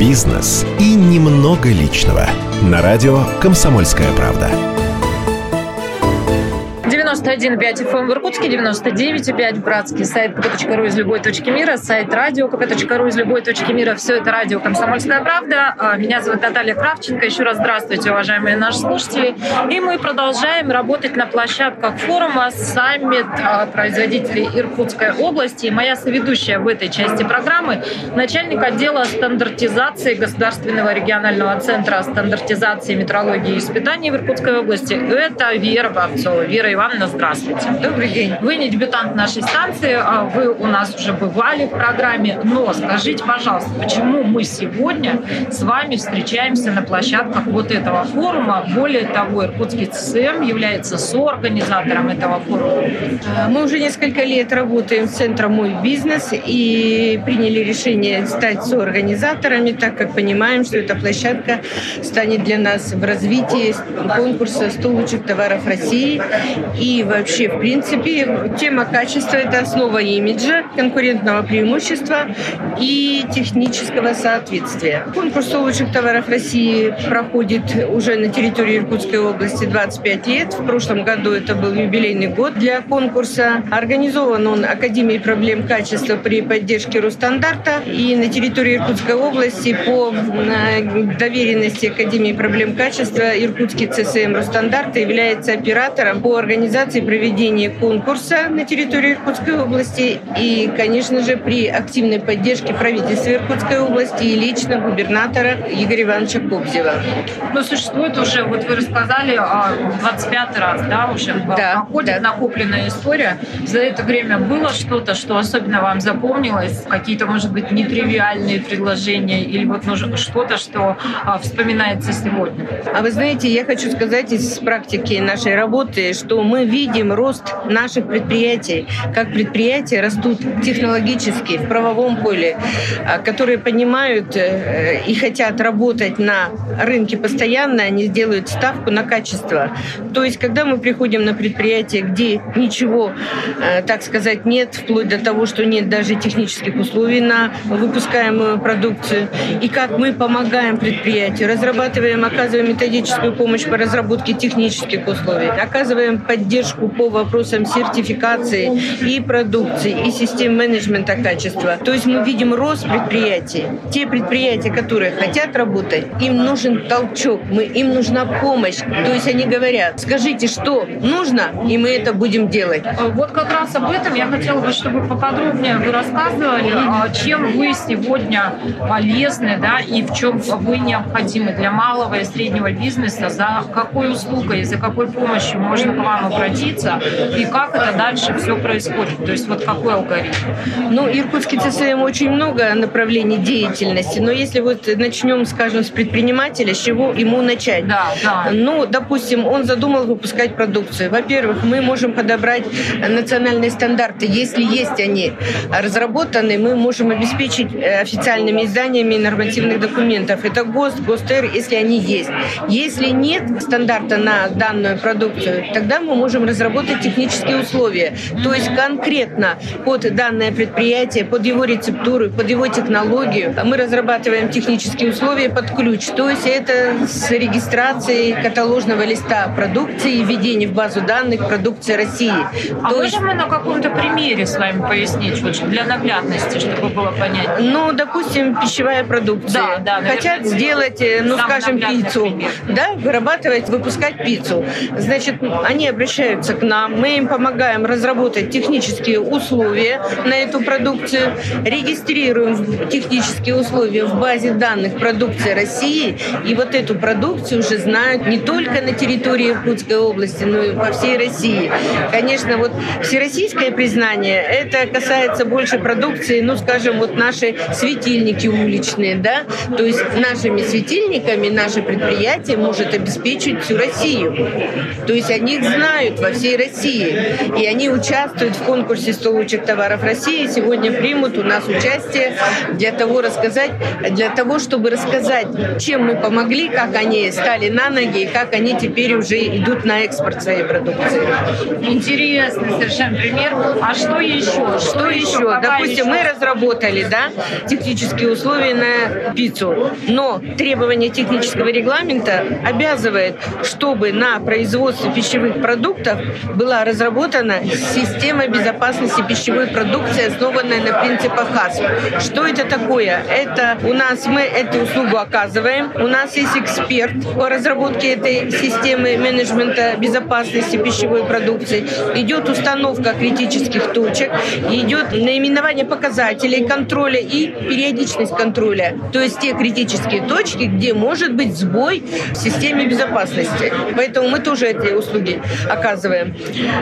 бизнес и немного личного. На радио «Комсомольская правда». 91,5 FM в Иркутске, 99,5 в Братске. Сайт kp.ru из любой точки мира, сайт радио kp.ru из любой точки мира. Все это радио «Комсомольская правда». А, меня зовут Наталья Кравченко. Еще раз здравствуйте, уважаемые наши слушатели. И мы продолжаем работать на площадках форума «Саммит а, производителей Иркутской области». И моя соведущая в этой части программы – начальник отдела стандартизации Государственного регионального центра стандартизации метрологии и испытаний в Иркутской области. Это Вера Бабцова. Вера Ивановна, Анна, здравствуйте. Добрый день. Вы не дебютант нашей станции, а вы у нас уже бывали в программе, но скажите, пожалуйста, почему мы сегодня с вами встречаемся на площадках вот этого форума? Более того, Иркутский ЦСМ является соорганизатором этого форума. А, мы уже несколько лет работаем с центром «Мой бизнес» и приняли решение стать соорганизаторами, так как понимаем, что эта площадка станет для нас в развитии конкурса «100 лучших товаров России» и и вообще, в принципе, тема качества – это основа имиджа, конкурентного преимущества и технического соответствия. Конкурс лучших товаров России проходит уже на территории Иркутской области 25 лет. В прошлом году это был юбилейный год для конкурса. Организован он Академией проблем качества при поддержке Росстандарта. И на территории Иркутской области по доверенности Академии проблем качества Иркутский ЦСМ Росстандарта является оператором по организации организации проведения конкурса на территории Иркутской области и, конечно же, при активной поддержке правительства Иркутской области и лично губернатора Игоря Ивановича Кобзева. Но существует уже, вот вы рассказали, 25 а, раз, да, уже да, проходит да. накопленная история. За это время было что-то, что особенно вам запомнилось? Какие-то, может быть, нетривиальные предложения или вот что-то, что а, вспоминается сегодня? А вы знаете, я хочу сказать из практики нашей работы, что мы видим рост наших предприятий, как предприятия растут технологически в правовом поле, а, которые понимают э, и хотят работать на рынке постоянно, они сделают ставку на качество. То есть, когда мы приходим на предприятие, где ничего, э, так сказать, нет, вплоть до того, что нет даже технических условий на выпускаемую продукцию, и как мы помогаем предприятию, разрабатываем, оказываем методическую помощь по разработке технических условий, оказываем поддержку поддержку по вопросам сертификации и продукции, и систем менеджмента качества. То есть мы видим рост предприятий. Те предприятия, которые хотят работать, им нужен толчок, мы, им нужна помощь. То есть они говорят, скажите, что нужно, и мы это будем делать. Вот как раз об этом я хотела бы, чтобы поподробнее вы рассказывали, а чем вы сегодня полезны, да, и в чем вы необходимы для малого и среднего бизнеса, за какой услугой, за какой помощью можно к вам обратиться родиться и как это дальше все происходит. То есть вот какой алгоритм? Ну, Иркутский ЦСМ очень много направлений деятельности, но если вот начнем, скажем, с предпринимателя, с чего ему начать? Да, да. Ну, допустим, он задумал выпускать продукцию. Во-первых, мы можем подобрать национальные стандарты. Если есть они разработаны, мы можем обеспечить э, официальными изданиями нормативных документов. Это ГОСТ, ГОСТР, если они есть. Если нет стандарта на данную продукцию, тогда мы можем можем разработать технические условия. То есть конкретно под данное предприятие, под его рецептуру, под его технологию мы разрабатываем технические условия под ключ. То есть это с регистрацией каталожного листа продукции и введение в базу данных продукции России. А То можем мы на каком-то примере с вами пояснить, вот, для наглядности, чтобы было понятно? Ну, допустим, пищевая продукция. Да, да, наверное, Хотят сделать, ну, скажем, пиццу. Пример. Да, вырабатывать, выпускать пиццу. Значит, они обращаются обращаются к нам, мы им помогаем разработать технические условия на эту продукцию, регистрируем технические условия в базе данных продукции России, и вот эту продукцию уже знают не только на территории Иркутской области, но и по всей России. Конечно, вот всероссийское признание, это касается больше продукции, ну, скажем, вот наши светильники уличные, да, то есть нашими светильниками наше предприятие может обеспечить всю Россию. То есть они знают, работает во всей России. И они участвуют в конкурсе 100 лучших товаров России. Сегодня примут у нас участие для того рассказать, для того, чтобы рассказать, чем мы помогли, как они стали на ноги и как они теперь уже идут на экспорт своей продукции. Интересный совершенно пример. А что еще? Что, что еще? Допустим, еще? мы разработали да, технические условия на пиццу, но требование технического регламента обязывает, чтобы на производстве пищевых продуктов была разработана система безопасности пищевой продукции, основанная на принципах ХАСП. Что это такое? Это у нас мы эту услугу оказываем. У нас есть эксперт по разработке этой системы менеджмента безопасности пищевой продукции. Идет установка критических точек, идет наименование показателей контроля и периодичность контроля. То есть те критические точки, где может быть сбой в системе безопасности. Поэтому мы тоже эти услуги оказываем.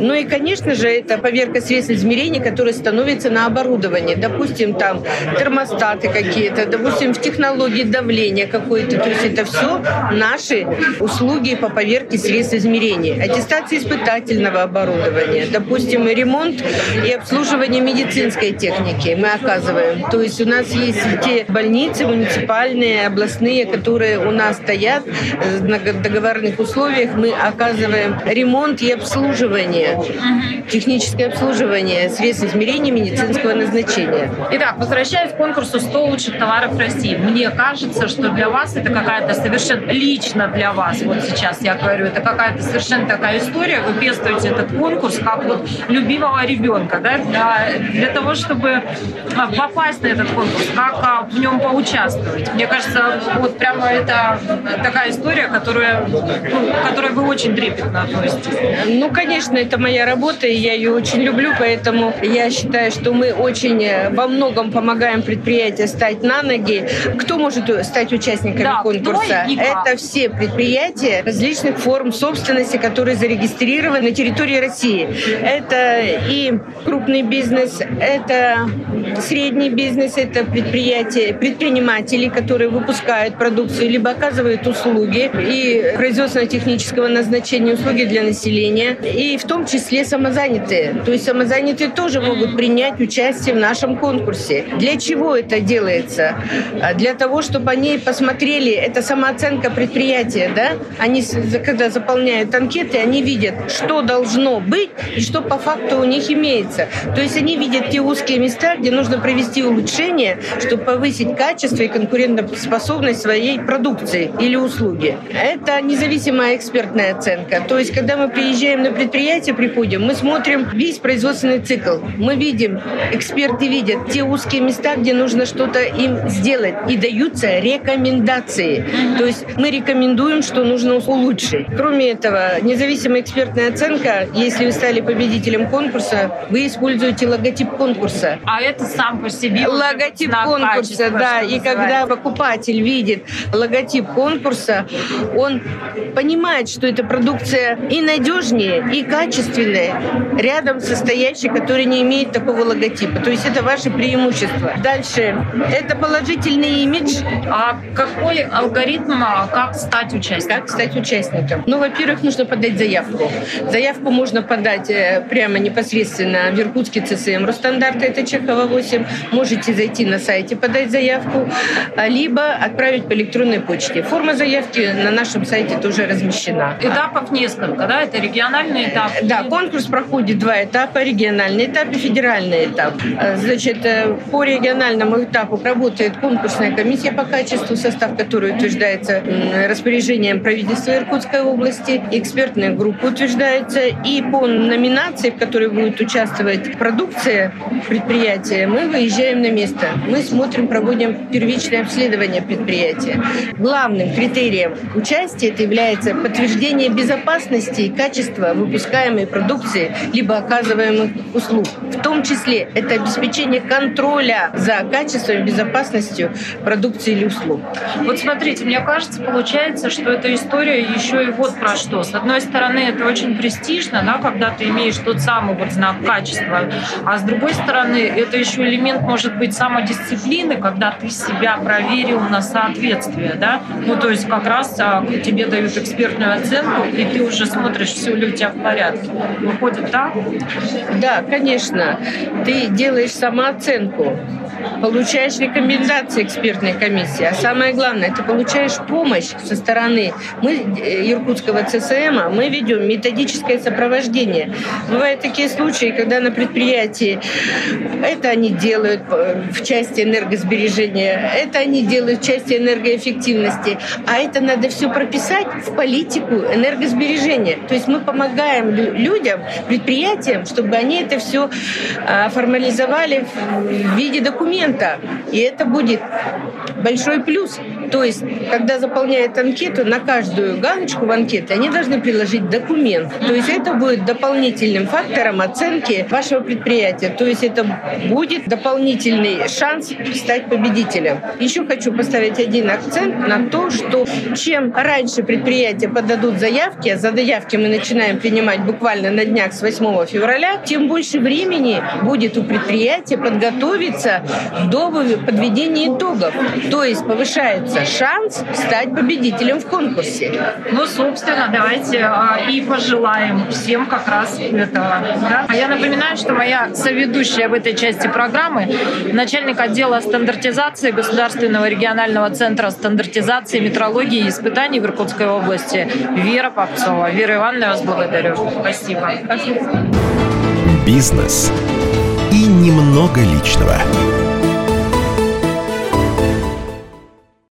Ну и, конечно же, это поверка средств измерения, которые становятся на оборудовании. Допустим, там термостаты какие-то, допустим, в технологии давления какое-то. То есть это все наши услуги по поверке средств измерения. Аттестация испытательного оборудования. Допустим, ремонт и обслуживание медицинской техники мы оказываем. То есть у нас есть те больницы муниципальные, областные, которые у нас стоят на договорных условиях. Мы оказываем ремонт и обслуживание, техническое обслуживание средств измерения медицинского назначения. Итак, возвращаясь к конкурсу 100 лучших товаров России. Мне кажется, что для вас это какая-то совершенно лично для вас, вот сейчас я говорю, это какая-то совершенно такая история. Вы пестуете этот конкурс как вот любимого ребенка, да, для, для того, чтобы а, попасть на этот конкурс, как а, в нем поучаствовать. Мне кажется, вот прямо это такая история, которая, ну, которой вы очень трепетно относитесь. Ну, конечно, это моя работа, и я ее очень люблю, поэтому я считаю, что мы очень э, во многом помогаем предприятию стать на ноги. Кто может стать участниками да, конкурса? Это все предприятия различных форм собственности, которые зарегистрированы на территории России. Это и крупный бизнес, это средний бизнес, это предприятия, предприниматели, которые выпускают продукцию, либо оказывают услуги и производственно-технического назначения услуги для населения, и в том числе самозанятые. То есть самозанятые тоже могут принять участие в нашем конкурсе. Для чего это делается? А для того, чтобы они посмотрели, это самооценка предприятия, да? Они, когда заполняют анкеты, они видят, что должно быть и что по факту у них имеется. То есть они видят те узкие места, где нужно провести улучшение, чтобы повысить качество и конкурентоспособность своей продукции или услуги. Это независимая экспертная оценка. То есть, когда мы приезжаем на предприятие, приходим, мы смотрим весь производственный цикл. Мы видим, эксперты видят те узкие места, где нужно что-то им сделать. И даются рекомендации. То есть мы рекомендуем, что нужно улучшить. Кроме этого, независимая экспертная оценка, если вы стали победителем конкурса, вы используете логотип конкурса. А это сам по себе логотип конкурса, да. И когда покупатель видит логотип конкурса, он понимает, что эта продукция и надежнее, и качественная, рядом со стоящей, которая не имеет такого логотипа. То есть это ваше преимущество. Дальше. Это положительный имидж. А какой алгоритм, а как стать участником? Как стать участником? Ну, во-первых, нужно подать заявку. Заявку можно подать э, прямо непосредственно в Иркутский ЦСМ Росстандарт, это Чехова 8. Можете зайти на сайте, подать заявку, а, либо отправить по электронной почте. Форма заявки на нашем сайте тоже размещена. Этапов несколько, да? Это региональный этап? Да, конкурс проходит два этапа. Региональный этап и федеральный этап. А, значит, э, по региональному этапу работает конкурсная комиссия по качеству, состав которой утверждается распоряжением правительства Иркутской области. Экспертная группа утверждается. И по номинации, в которой будет участвовать продукция предприятия, мы выезжаем на место. Мы смотрим, проводим первичное обследование предприятия. Главным критерием участия это является подтверждение безопасности и качества выпускаемой продукции либо оказываемых услуг. В том числе это обеспечение контроля за качеством и безопасностью продукции или услуг. Вот смотрите, мне кажется, получается, что эта история еще и вот про что. С одной стороны, это очень престижно, да, когда ты имеешь тот самый вот знак качества, а с другой стороны, это еще элемент, может быть, самодисциплины, когда ты себя проверил на соответствие, да, ну, то есть как раз а, тебе дают экспертную оценку, и ты уже смотришь, все все ли у тебя в порядке. Выходит так? Да, конечно. Ты делаешь самооценку получаешь рекомендации экспертной комиссии, а самое главное, ты получаешь помощь со стороны мы, э, Иркутского ЦСМ, мы ведем методическое сопровождение. Бывают такие случаи, когда на предприятии это они делают э, в части энергосбережения, это они делают в части энергоэффективности, а это надо все прописать в политику энергосбережения. То есть мы помогаем людям, предприятиям, чтобы они это все а, формализовали в виде документа. И это будет большой плюс. То есть, когда заполняют анкету, на каждую галочку в анкете они должны приложить документ. То есть это будет дополнительным фактором оценки вашего предприятия. То есть это будет дополнительный шанс стать победителем. Еще хочу поставить один акцент на то, что чем раньше предприятия подадут заявки, а за заявки мы начинаем принимать буквально на днях с 8 февраля, тем больше времени будет у предприятия подготовиться до подведения итогов. То есть повышается шанс стать победителем в конкурсе. Ну, собственно, давайте а, и пожелаем всем как раз этого. Да? А я напоминаю, что моя соведущая в этой части программы начальник отдела стандартизации Государственного регионального центра стандартизации, метрологии и испытаний в Иркутской области Вера Попцова. Вера Ивановна, я вас благодарю. Спасибо. Бизнес и немного личного.